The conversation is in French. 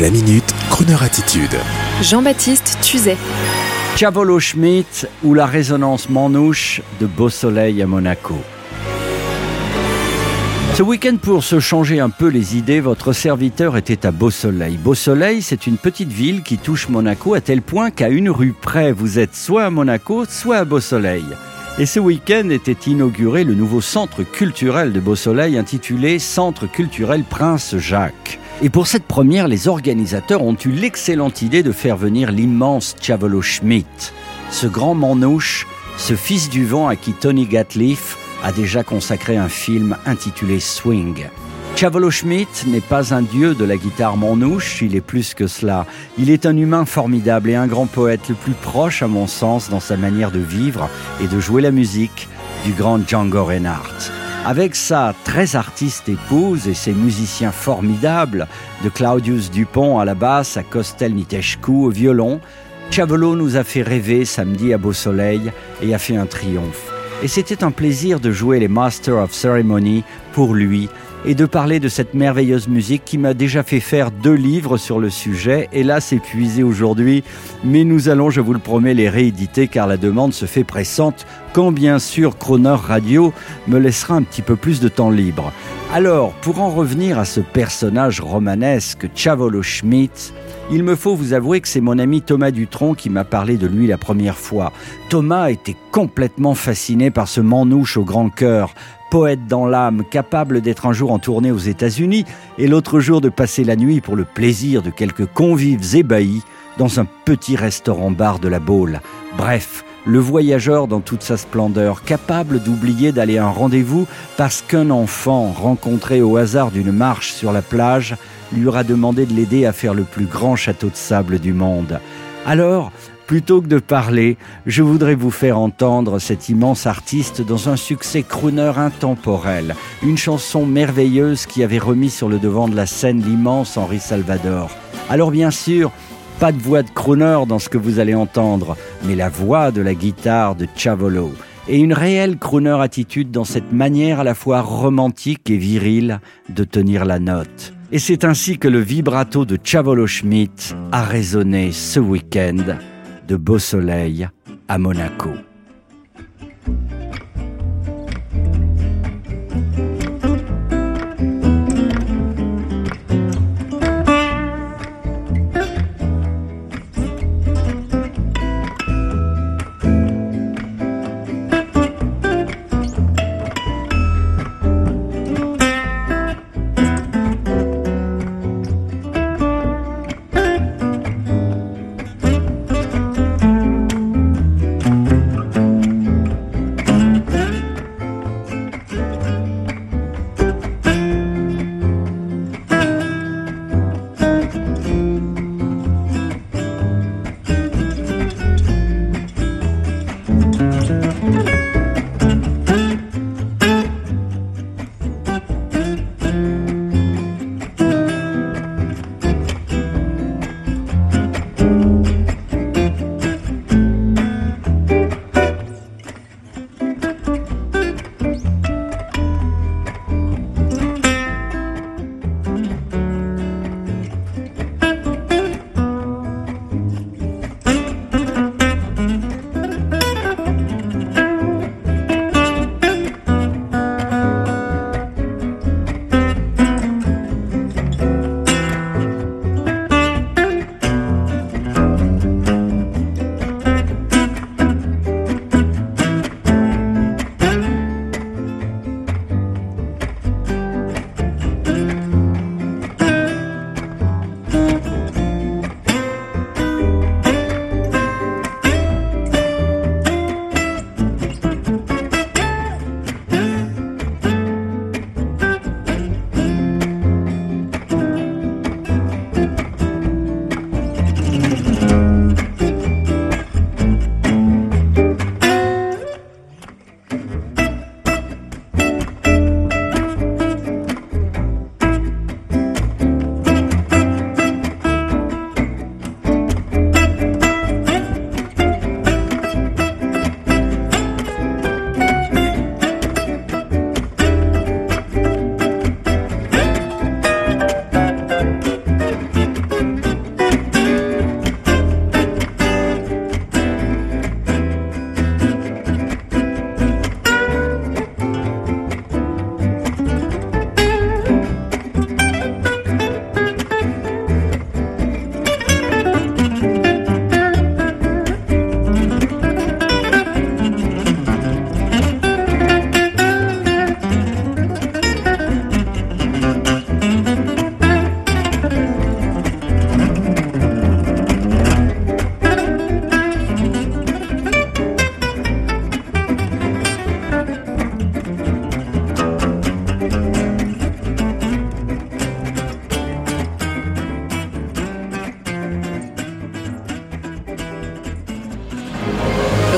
La minute, Kroneur attitude. Jean-Baptiste Tuzet. Chavolo Schmidt ou la résonance manouche de Beau Soleil à Monaco. Ce week-end, pour se changer un peu les idées, votre serviteur était à Beau Soleil. Beau Soleil, c'est une petite ville qui touche Monaco à tel point qu'à une rue près, vous êtes soit à Monaco, soit à Beau Soleil. Et ce week-end était inauguré le nouveau centre culturel de Beau Soleil intitulé Centre culturel Prince Jacques. Et pour cette première, les organisateurs ont eu l'excellente idée de faire venir l'immense Chavolo Schmidt, ce grand manouche, ce fils du vent à qui Tony Gatliff a déjà consacré un film intitulé Swing. Chavolo Schmidt n'est pas un dieu de la guitare manouche, il est plus que cela. Il est un humain formidable et un grand poète, le plus proche à mon sens dans sa manière de vivre et de jouer la musique du grand Django Reinhardt. Avec sa très artiste épouse et ses musiciens formidables, de Claudius Dupont à la basse à Costel Niteshku au violon, Chavolo nous a fait rêver samedi à Beau Soleil et a fait un triomphe. Et c'était un plaisir de jouer les Masters of Ceremony pour lui et de parler de cette merveilleuse musique qui m'a déjà fait faire deux livres sur le sujet. Hélas épuisé aujourd'hui, mais nous allons, je vous le promets, les rééditer car la demande se fait pressante quand bien sûr Croner Radio me laissera un petit peu plus de temps libre. Alors, pour en revenir à ce personnage romanesque, Chavolo Schmidt, il me faut vous avouer que c'est mon ami Thomas Dutronc qui m'a parlé de lui la première fois. Thomas était complètement fasciné par ce manouche au grand cœur, poète dans l'âme, capable d'être un jour en tournée aux États-Unis et l'autre jour de passer la nuit pour le plaisir de quelques convives ébahis dans un petit restaurant-bar de la Baule. Bref, le voyageur dans toute sa splendeur, capable d'oublier d'aller à un rendez-vous parce qu'un enfant rencontré au hasard d'une marche sur la plage lui aura demandé de l'aider à faire le plus grand château de sable du monde. Alors, Plutôt que de parler, je voudrais vous faire entendre cet immense artiste dans un succès crooner intemporel, une chanson merveilleuse qui avait remis sur le devant de la scène l'immense Henri Salvador. Alors bien sûr, pas de voix de crooner dans ce que vous allez entendre, mais la voix de la guitare de Chavolo. Et une réelle crooner attitude dans cette manière à la fois romantique et virile de tenir la note. Et c'est ainsi que le vibrato de Chavolo Schmidt a résonné ce week-end de beau soleil à Monaco.